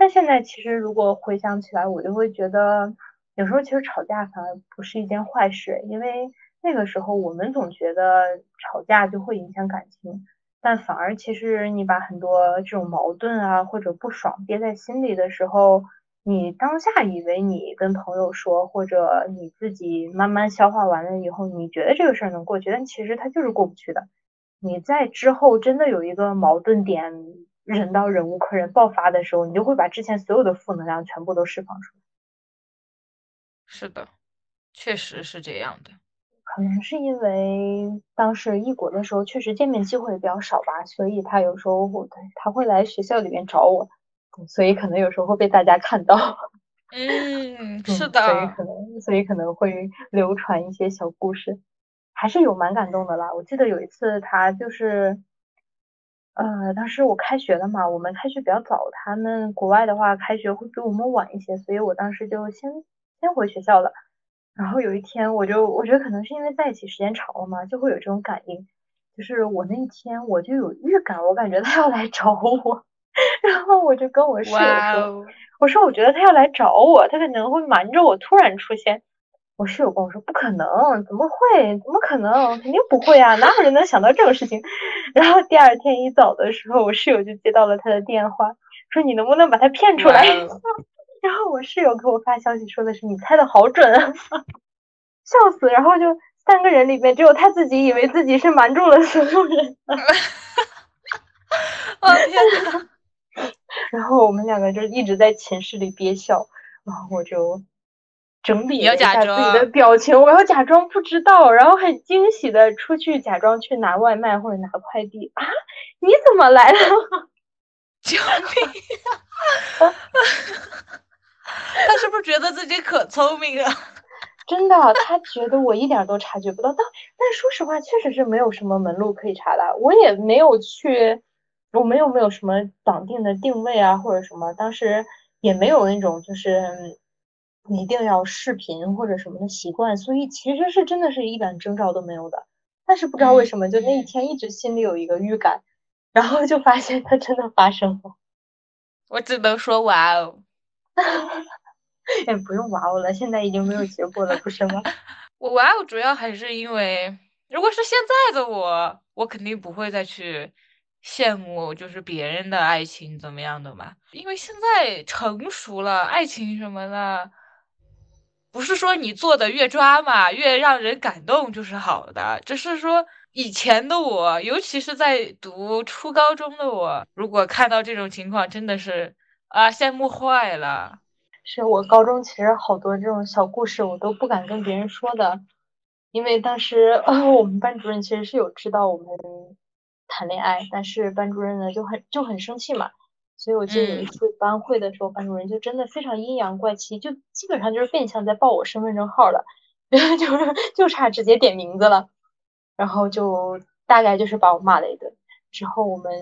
但现在其实如果回想起来，我就会觉得有时候其实吵架反而不是一件坏事，因为那个时候我们总觉得吵架就会影响感情，但反而其实你把很多这种矛盾啊或者不爽憋在心里的时候，你当下以为你跟朋友说，或者你自己慢慢消化完了以后，你觉得这个事儿能过去，但其实它就是过不去的。你在之后真的有一个矛盾点。忍到忍无可忍爆发的时候，你就会把之前所有的负能量全部都释放出来。是的，确实是这样的。可能是因为当时异国的时候，确实见面机会比较少吧，所以他有时候会他会来学校里面找我，所以可能有时候会被大家看到。嗯，是的。所以可能，所以可能会流传一些小故事。还是有蛮感动的啦。我记得有一次他就是，呃，当时我开学了嘛，我们开学比较早，他们国外的话开学会比我们晚一些，所以我当时就先先回学校了。然后有一天，我就我觉得可能是因为在一起时间长了嘛，就会有这种感应。就是我那天我就有预感，我感觉他要来找我，然后我就跟我室友说，我说我觉得他要来找我，他可能会瞒着我突然出现。我室友跟我说不可能，怎么会？怎么可能？肯定不会啊，哪有人能想到这种事情？然后第二天一早的时候，我室友就接到了他的电话，说你能不能把他骗出来？然后我室友给我发消息说的是你猜的好准啊，笑死！然后就三个人里面只有他自己以为自己是瞒住了所有人。我天呐。然后我们两个就一直在寝室里憋笑，然后我就。整理一下自己的表情，我要假装不知道，然后很惊喜的出去假装去拿外卖或者拿快递啊！你怎么来了？救命！他是不是觉得自己可聪明了？真的，他觉得我一点都察觉不到。但但说实话，确实是没有什么门路可以查的。我也没有去，我们又没有什么绑定的定位啊，或者什么，当时也没有那种就是。一定要视频或者什么的习惯，所以其实是真的是一点征兆都没有的。但是不知道为什么，就那一天一直心里有一个预感，然后就发现它真的发生了。我只能说哇哦，也 不用哇哦了，现在已经没有结果了，不是吗？我哇哦主要还是因为，如果是现在的我，我肯定不会再去羡慕就是别人的爱情怎么样的嘛，因为现在成熟了，爱情什么的。不是说你做的越抓嘛越让人感动就是好的，只是说以前的我，尤其是在读初高中的我，如果看到这种情况，真的是啊羡慕坏了。是我高中其实好多这种小故事，我都不敢跟别人说的，因为当时 我们班主任其实是有知道我们谈恋爱，但是班主任呢就很就很生气嘛。所以我记得有一次班会的时候，班主任就真的非常阴阳怪气，就基本上就是变相在报我身份证号了，就是就差直接点名字了，然后就大概就是把我骂了一顿。之后我们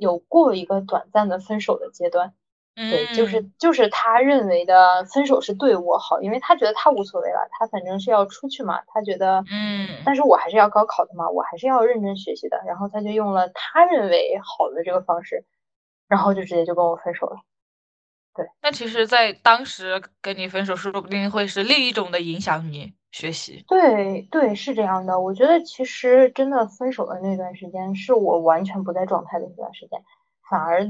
有过一个短暂的分手的阶段，对，就是就是他认为的分手是对我好，因为他觉得他无所谓了，他反正是要出去嘛，他觉得，嗯，但是我还是要高考的嘛，我还是要认真学习的，然后他就用了他认为好的这个方式。然后就直接就跟我分手了，对。那其实，在当时跟你分手，说不定会是另一种的影响你学习。对对，是这样的。我觉得其实真的分手的那段时间，是我完全不在状态的一段时间，反而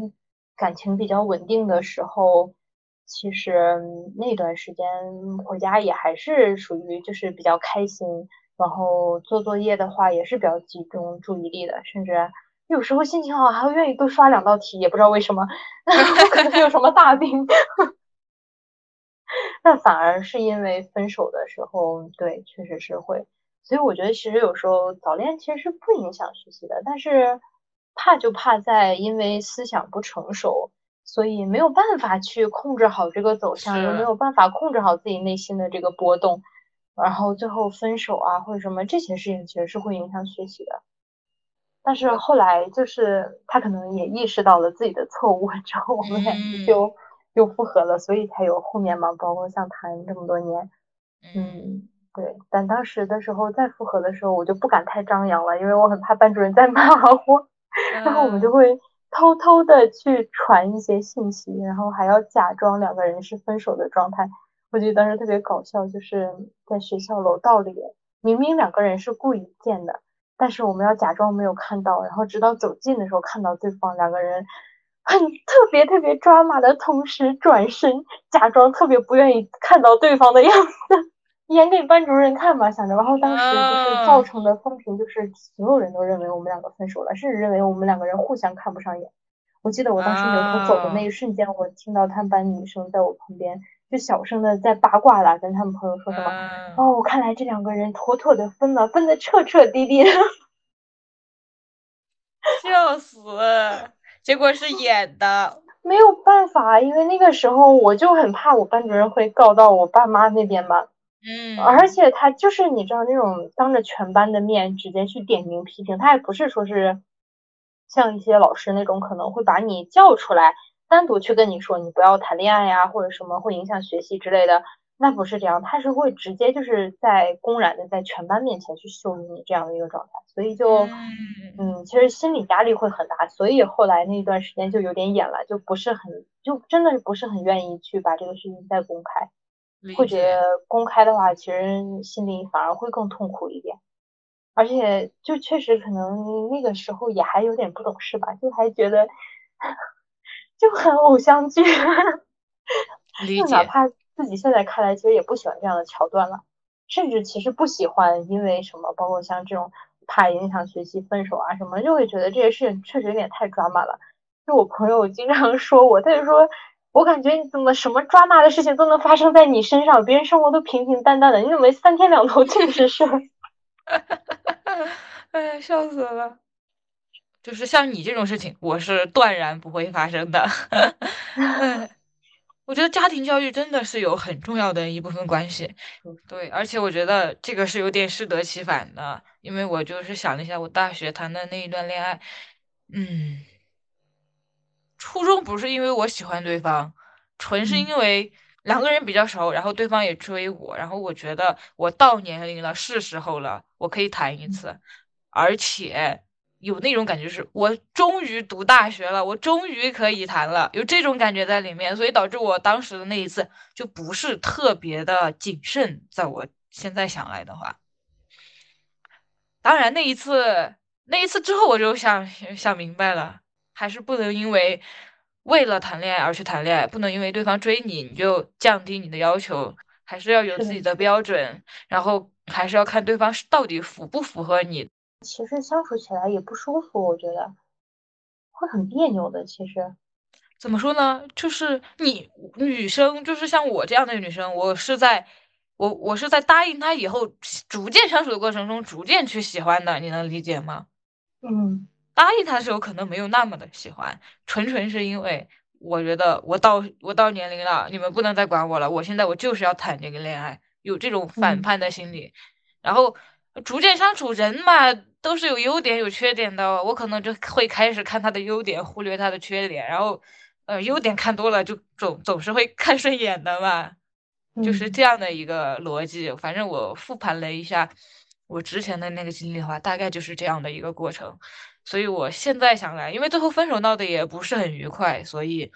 感情比较稳定的时候，其实那段时间回家也还是属于就是比较开心，然后做作业的话也是比较集中注意力的，甚至。有时候心情好，还会愿意多刷两道题，也不知道为什么，可能有什么大病。那反而是因为分手的时候，对，确实是会。所以我觉得，其实有时候早恋其实是不影响学习的，但是怕就怕在因为思想不成熟，所以没有办法去控制好这个走向，又没有办法控制好自己内心的这个波动，然后最后分手啊，或者什么这些事情，其实是会影响学习的。但是后来就是他可能也意识到了自己的错误之后，我们俩就又复合了，所以才有后面嘛，包括像谈这么多年，嗯，对。但当时的时候再复合的时候，我就不敢太张扬了，因为我很怕班主任再骂我，然后我们就会偷偷的去传一些信息，然后还要假装两个人是分手的状态。我觉得当时特别搞笑，就是在学校楼道里，明明两个人是故意见的。但是我们要假装没有看到，然后直到走近的时候看到对方两个人很特别特别抓马的同时转身，假装特别不愿意看到对方的样子，演给班主任看嘛，想着。然后当时就是造成的风评，就是所有人都认为我们两个分手了，甚至认为我们两个人互相看不上眼。我记得我当时扭头走的那一瞬间，我听到他们班女生在我旁边。就小声的在八卦了，跟他们朋友说什么？哦，看来这两个人妥妥的分了，分的彻彻底底的。笑死！结果是演的，没有办法，因为那个时候我就很怕我班主任会告到我爸妈那边嘛。嗯，而且他就是你知道那种当着全班的面直接去点名批评，他也不是说是像一些老师那种可能会把你叫出来单独去跟你说你不要谈恋爱呀或者什么会影响学习之类的，那不是这样，他是会直接就是在公然的在全班面前去羞辱你这样的一个状态，所以就嗯，其实心理压力会很大，所以后来那段时间就有点演了，就不是很就真的不是很愿意去把这个事情再公开。会觉得公开的话，其实心里反而会更痛苦一点，而且就确实可能那个时候也还有点不懂事吧，就还觉得就很偶像剧，就哪怕自己现在看来，其实也不喜欢这样的桥段了，甚至其实不喜欢，因为什么，包括像这种怕影响学习、分手啊什么，就会觉得这些事情确实有点太抓马了。就我朋友经常说我，他就说。我感觉你怎么什么抓马的事情都能发生在你身上，别人生活都平平淡淡的，你怎么三天两头尽是事儿？哎呀，笑死了！就是像你这种事情，我是断然不会发生的。哎，我觉得家庭教育真的是有很重要的一部分关系。对，而且我觉得这个是有点适得其反的，因为我就是想了一下，我大学谈的那一段恋爱，嗯。初中不是因为我喜欢对方，纯是因为两个人比较熟，然后对方也追我，然后我觉得我到年龄了，是时候了，我可以谈一次，而且有那种感觉是我终于读大学了，我终于可以谈了，有这种感觉在里面，所以导致我当时的那一次就不是特别的谨慎，在我现在想来的话，当然那一次那一次之后我就想想明白了。还是不能因为为了谈恋爱而去谈恋爱，不能因为对方追你你就降低你的要求，还是要有自己的标准，然后还是要看对方是到底符不符合你。其实相处起来也不舒服，我觉得会很别扭的。其实怎么说呢？就是你女生，就是像我这样的女生，我是在我我是在答应他以后，逐渐相处的过程中，逐渐去喜欢的，你能理解吗？嗯。答应他的时候可能没有那么的喜欢，纯纯是因为我觉得我到我到年龄了，你们不能再管我了，我现在我就是要谈这个恋爱，有这种反叛的心理。然后逐渐相处，人嘛都是有优点有缺点的，我可能就会开始看他的优点，忽略他的缺点。然后呃，优点看多了就总总是会 看顺眼的嘛，就是这样的一个逻辑。反正我复盘了一下我之前的那个经历的话，大概就是这样的一个过程。所以我现在想来，因为最后分手闹得也不是很愉快，所以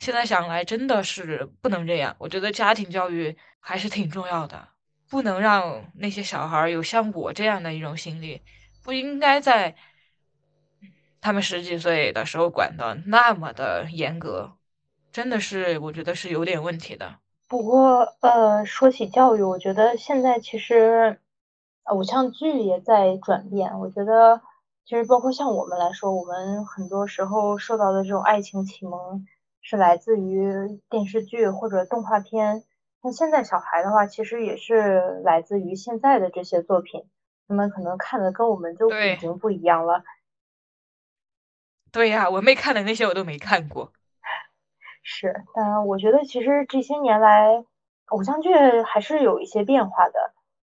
现在想来真的是不能这样。我觉得家庭教育还是挺重要的，不能让那些小孩有像我这样的一种心理，不应该在他们十几岁的时候管的那么的严格，真的是我觉得是有点问题的。不过，呃，说起教育，我觉得现在其实偶像剧也在转变，我觉得。其实，包括像我们来说，我们很多时候受到的这种爱情启蒙，是来自于电视剧或者动画片。那现在小孩的话，其实也是来自于现在的这些作品，他们可能看的跟我们就已经不一样了。对呀，我妹看的那些我都没看过。是，但我觉得其实这些年来，偶像剧还是有一些变化的，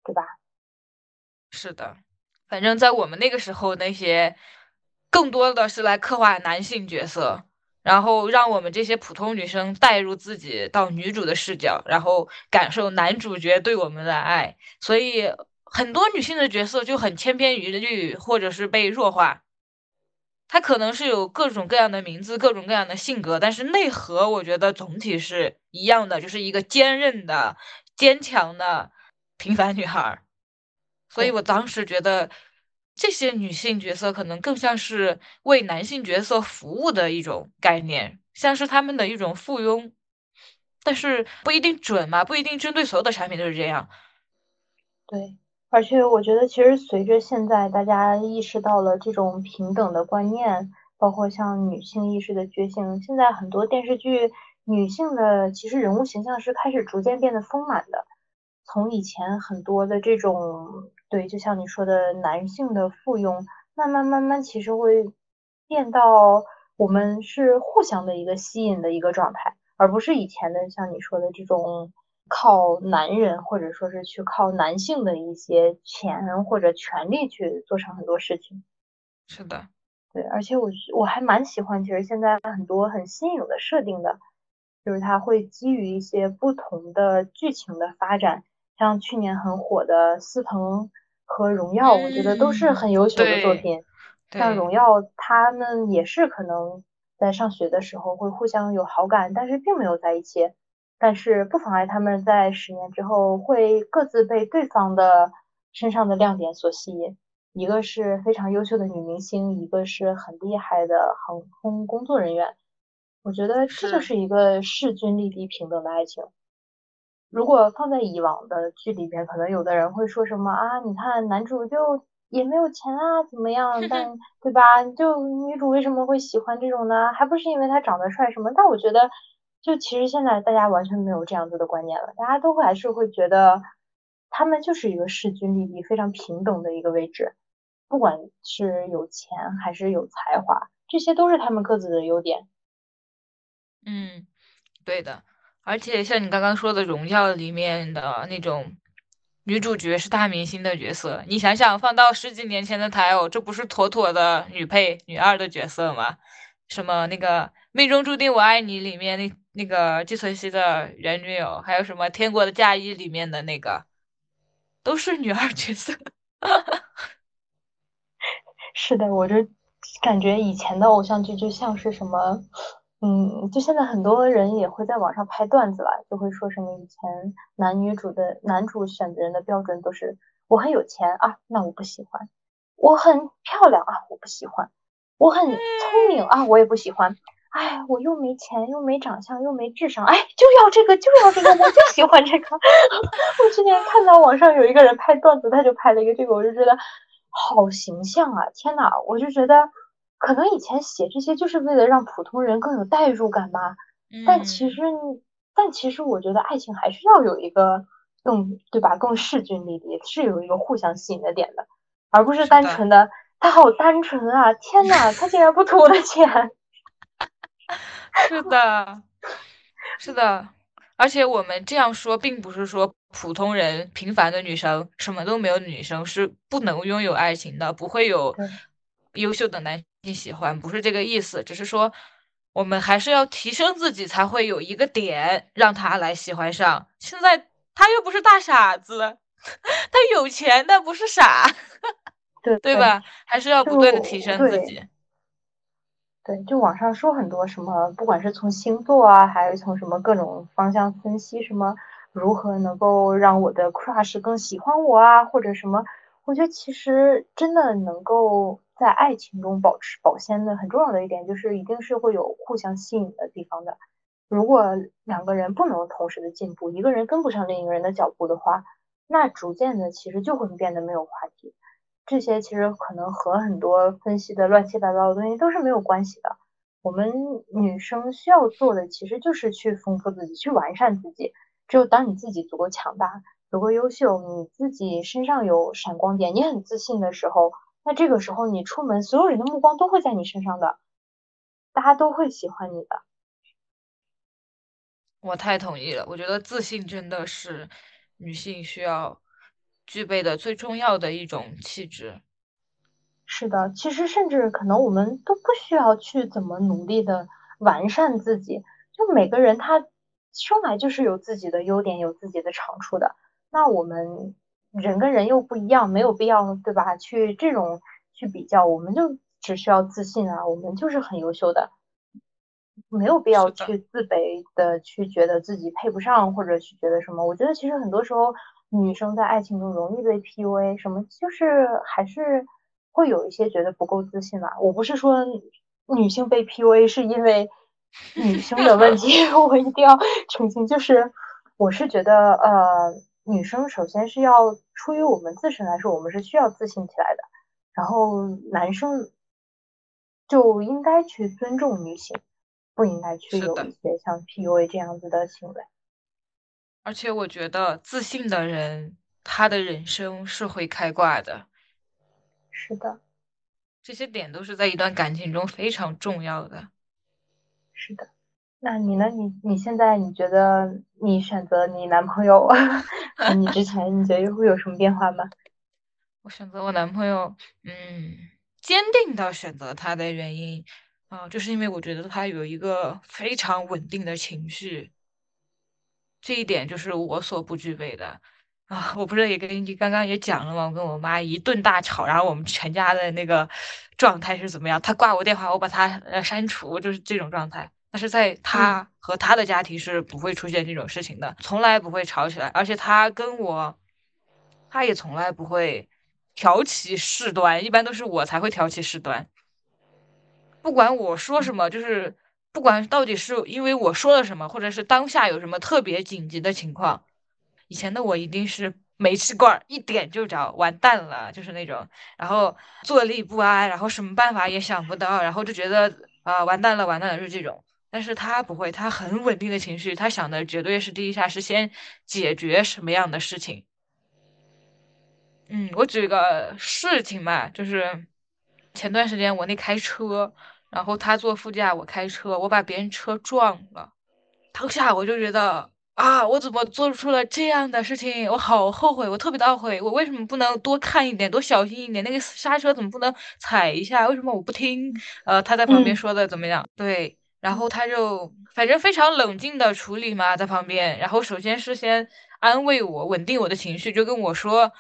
对吧？是的。反正，在我们那个时候，那些更多的是来刻画男性角色，然后让我们这些普通女生带入自己到女主的视角，然后感受男主角对我们的爱。所以，很多女性的角色就很千篇一律，或者是被弱化。她可能是有各种各样的名字，各种各样的性格，但是内核我觉得总体是一样的，就是一个坚韧的、坚强的平凡女孩。所以我当时觉得，这些女性角色可能更像是为男性角色服务的一种概念，像是他们的一种附庸，但是不一定准嘛，不一定针对所有的产品都是这样。对，而且我觉得，其实随着现在大家意识到了这种平等的观念，包括像女性意识的觉醒，现在很多电视剧女性的其实人物形象是开始逐渐变得丰满的，从以前很多的这种。对，就像你说的，男性的附庸，慢慢慢慢，其实会变到我们是互相的一个吸引的一个状态，而不是以前的像你说的这种靠男人或者说是去靠男性的一些钱或者权利去做成很多事情。是的，对，而且我我还蛮喜欢，其实现在很多很新颖的设定的，就是它会基于一些不同的剧情的发展，像去年很火的《司藤和荣耀》，我觉得都是很优秀的作品。像荣耀，他们也是可能在上学的时候会互相有好感，但是并没有在一起。但是不妨碍他们在十年之后会各自被对方的身上的亮点所吸引。一个是非常优秀的女明星，一个是很厉害的航空工作人员。我觉得这就是一个势均力敌、平等的爱情。如果放在以往的剧里边，可能有的人会说什么啊，你看男主就也没有钱啊，怎么样？但对吧？就女主为什么会喜欢这种呢？还不是因为他长得帅什么？但我觉得。就其实现在大家完全没有这样子的观念了，大家都会还是会觉得他们就是一个势均力敌、非常平等的一个位置，不管是有钱还是有才华，这些都是他们各自的优点。嗯，对的，而且像你刚刚说的《荣耀》里面的那种女主角是大明星的角色，你想想放到十几年前的台偶，这不是妥妥的女配、女二的角色吗？什么那个《命中注定我爱你》里面那。那个季存希的原女友，还有什么《天国的嫁衣》里面的那个，都是女二角色。是的，我就感觉以前的偶像剧就像是什么，嗯，就现在很多人也会在网上拍段子了，就会说什么以前男女主的男主选择人的标准都是我很有钱啊，那我不喜欢；我很漂亮啊，我不喜欢；我很聪明啊，我也不喜欢。哎，我又没钱，又没长相，又没智商，哎，就要这个，就要这个，我就喜欢这个。我之前看到网上有一个人拍段子，他就拍了一个这个，我就觉得好形象啊！天呐，我就觉得可能以前写这些就是为了让普通人更有代入感吧。但其实，但其实我觉得爱情还是要有一个更对吧，更势均力敌，是有一个互相吸引的点的，而不是单纯的他好单纯啊！天呐，他竟然不图我的钱。是的，是的，而且我们这样说，并不是说普通人、平凡的女生、什么都没有的女生是不能拥有爱情的，不会有优秀的男性喜欢，不是这个意思。只是说，我们还是要提升自己，才会有一个点让他来喜欢上。现在他又不是大傻子，他有钱，但不是傻，对对吧？还是要不断的提升自己。对，就网上说很多什么，不管是从星座啊，还是从什么各种方向分析，什么如何能够让我的 crush 更喜欢我啊，或者什么，我觉得其实真的能够在爱情中保持保鲜的很重要的一点，就是一定是会有互相吸引的地方的。如果两个人不能同时的进步，一个人跟不上另一个人的脚步的话，那逐渐的其实就会变得没有话题。这些其实可能和很多分析的乱七八糟的东西都是没有关系的。我们女生需要做的其实就是去丰富自己，去完善自己。只有当你自己足够强大、足够优秀，你自己身上有闪光点，你很自信的时候，那这个时候你出门，所有人的目光都会在你身上的，大家都会喜欢你的。我太同意了，我觉得自信真的是女性需要。具备的最重要的一种气质，是的，其实甚至可能我们都不需要去怎么努力的完善自己，就每个人他生来就是有自己的优点，有自己的长处的。那我们人跟人又不一样，没有必要对吧？去这种去比较，我们就只需要自信啊，我们就是很优秀的，没有必要去自卑的去觉得自己配不上，或者去觉得什么。我觉得其实很多时候。女生在爱情中容易被 PUA，什么就是还是会有一些觉得不够自信啊。我不是说女性被 PUA 是因为女生的问题，我一定要澄清，就是我是觉得呃，女生首先是要出于我们自身来说，我们是需要自信起来的，然后男生就应该去尊重女性，不应该去有一些像 PUA 这样子的行为。而且我觉得自信的人，他的人生是会开挂的。是的，这些点都是在一段感情中非常重要的。是的，那你呢？你你现在你觉得你选择你男朋友，你之前你觉得会有什么变化吗？我选择我男朋友，嗯，坚定的选择他的原因啊，就是因为我觉得他有一个非常稳定的情绪，这一点就是我所不具备的啊。我不是也跟你刚刚也讲了吗？我跟我妈一顿大吵，然后我们全家的那个状态是怎么样？他挂我电话，我把他呃删除，就是这种状态。但是在他和他的家庭是不会出现这种事情的，从来不会吵起来，而且他跟我，他也从来不会。挑起事端，一般都是我才会挑起事端。不管我说什么，就是不管到底是因为我说了什么，或者是当下有什么特别紧急的情况，以前的我一定是煤气罐一点就着，完蛋了，就是那种，然后坐立不安，然后什么办法也想不到，然后就觉得啊，完蛋了，完蛋了，就是这种。但是他不会，他很稳定的情绪，他想的绝对是第一下是先解决什么样的事情。嗯，我举个事情嘛，就是前段时间我那开车，然后他坐副驾，我开车，我把别人车撞了。当下我就觉得啊，我怎么做出了这样的事情？我好后悔，我特别的懊悔。我为什么不能多看一点，多小心一点？那个刹车怎么不能踩一下？为什么我不听？呃，他在旁边说的怎么样？对，然后他就反正非常冷静的处理嘛，在旁边。然后首先是先安慰我，稳定我的情绪，就跟我说。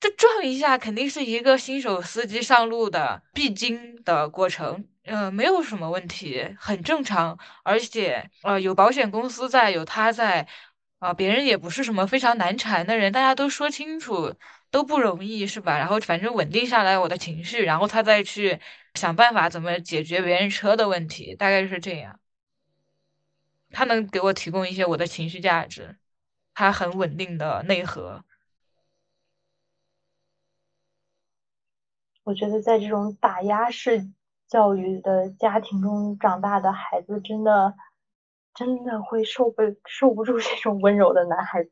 这撞一下肯定是一个新手司机上路的必经的过程，呃，没有什么问题，很正常。而且，呃，有保险公司在，有他在，啊，别人也不是什么非常难缠的人，大家都说清楚，都不容易，是吧？然后反正稳定下来我的情绪，然后他再去想办法怎么解决别人车的问题，大概就是这样。他能给我提供一些我的情绪价值，他很稳定的内核。我觉得在这种打压式教育的家庭中长大的孩子，真的真的会受不受不住这种温柔的男孩子。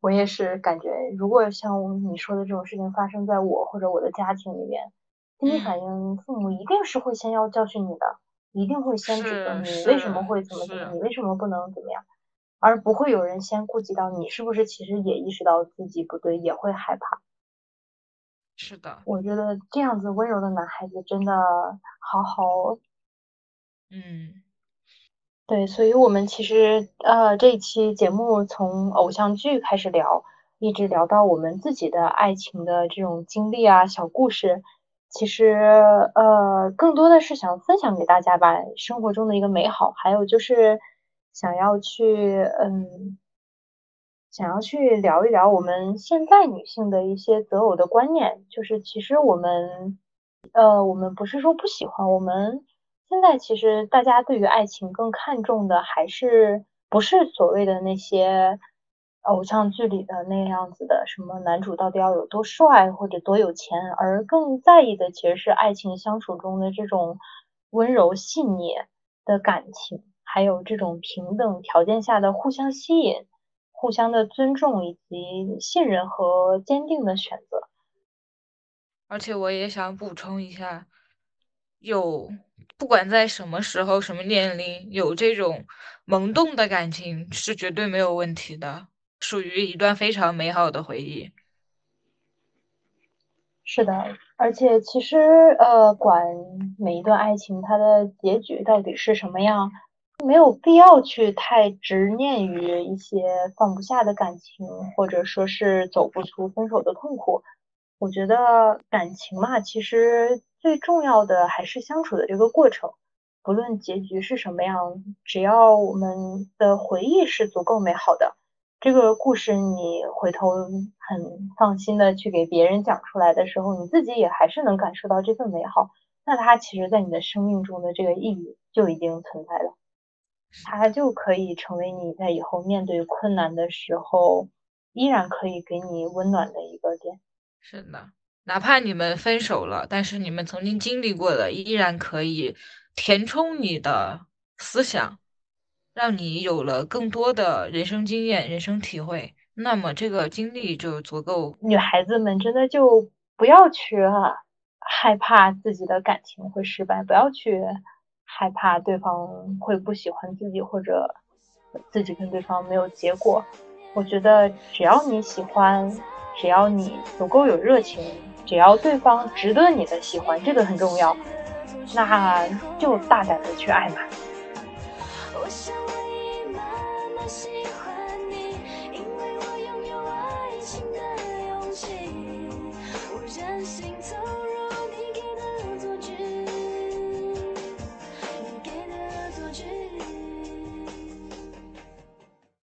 我也是感觉，如果像你说的这种事情发生在我或者我的家庭里面，第一反应父母一定是会先要教训你的，一定会先指责你为什么会怎么怎么，你为什么不能怎么样，而不会有人先顾及到你是不是其实也意识到自己不对，也会害怕。是的，我觉得这样子温柔的男孩子真的好好。嗯，对，所以我们其实呃这一期节目从偶像剧开始聊，一直聊到我们自己的爱情的这种经历啊小故事，其实呃更多的是想分享给大家吧生活中的一个美好，还有就是想要去嗯。想要去聊一聊我们现在女性的一些择偶的观念，就是其实我们，呃，我们不是说不喜欢，我们现在其实大家对于爱情更看重的还是不是所谓的那些偶像剧里的那样子的什么男主到底要有多帅或者多有钱，而更在意的其实是爱情相处中的这种温柔细腻的感情，还有这种平等条件下的互相吸引。互相的尊重以及信任和坚定的选择，而且我也想补充一下，有不管在什么时候、什么年龄，有这种萌动的感情是绝对没有问题的，属于一段非常美好的回忆。是的，而且其实呃，管每一段爱情它的结局到底是什么样。没有必要去太执念于一些放不下的感情，或者说是走不出分手的痛苦。我觉得感情嘛，其实最重要的还是相处的这个过程。不论结局是什么样，只要我们的回忆是足够美好的，这个故事你回头很放心的去给别人讲出来的时候，你自己也还是能感受到这份美好。那它其实，在你的生命中的这个意义就已经存在了。它就可以成为你在以后面对困难的时候，依然可以给你温暖的一个点。是的，哪怕你们分手了，但是你们曾经经历过的，依然可以填充你的思想，让你有了更多的人生经验、人生体会。那么这个经历就足够。女孩子们真的就不要去害怕自己的感情会失败，不要去。害怕对方会不喜欢自己，或者自己跟对方没有结果。我觉得只要你喜欢，只要你足够有热情，只要对方值得你的喜欢，这个很重要，那就大胆的去爱嘛。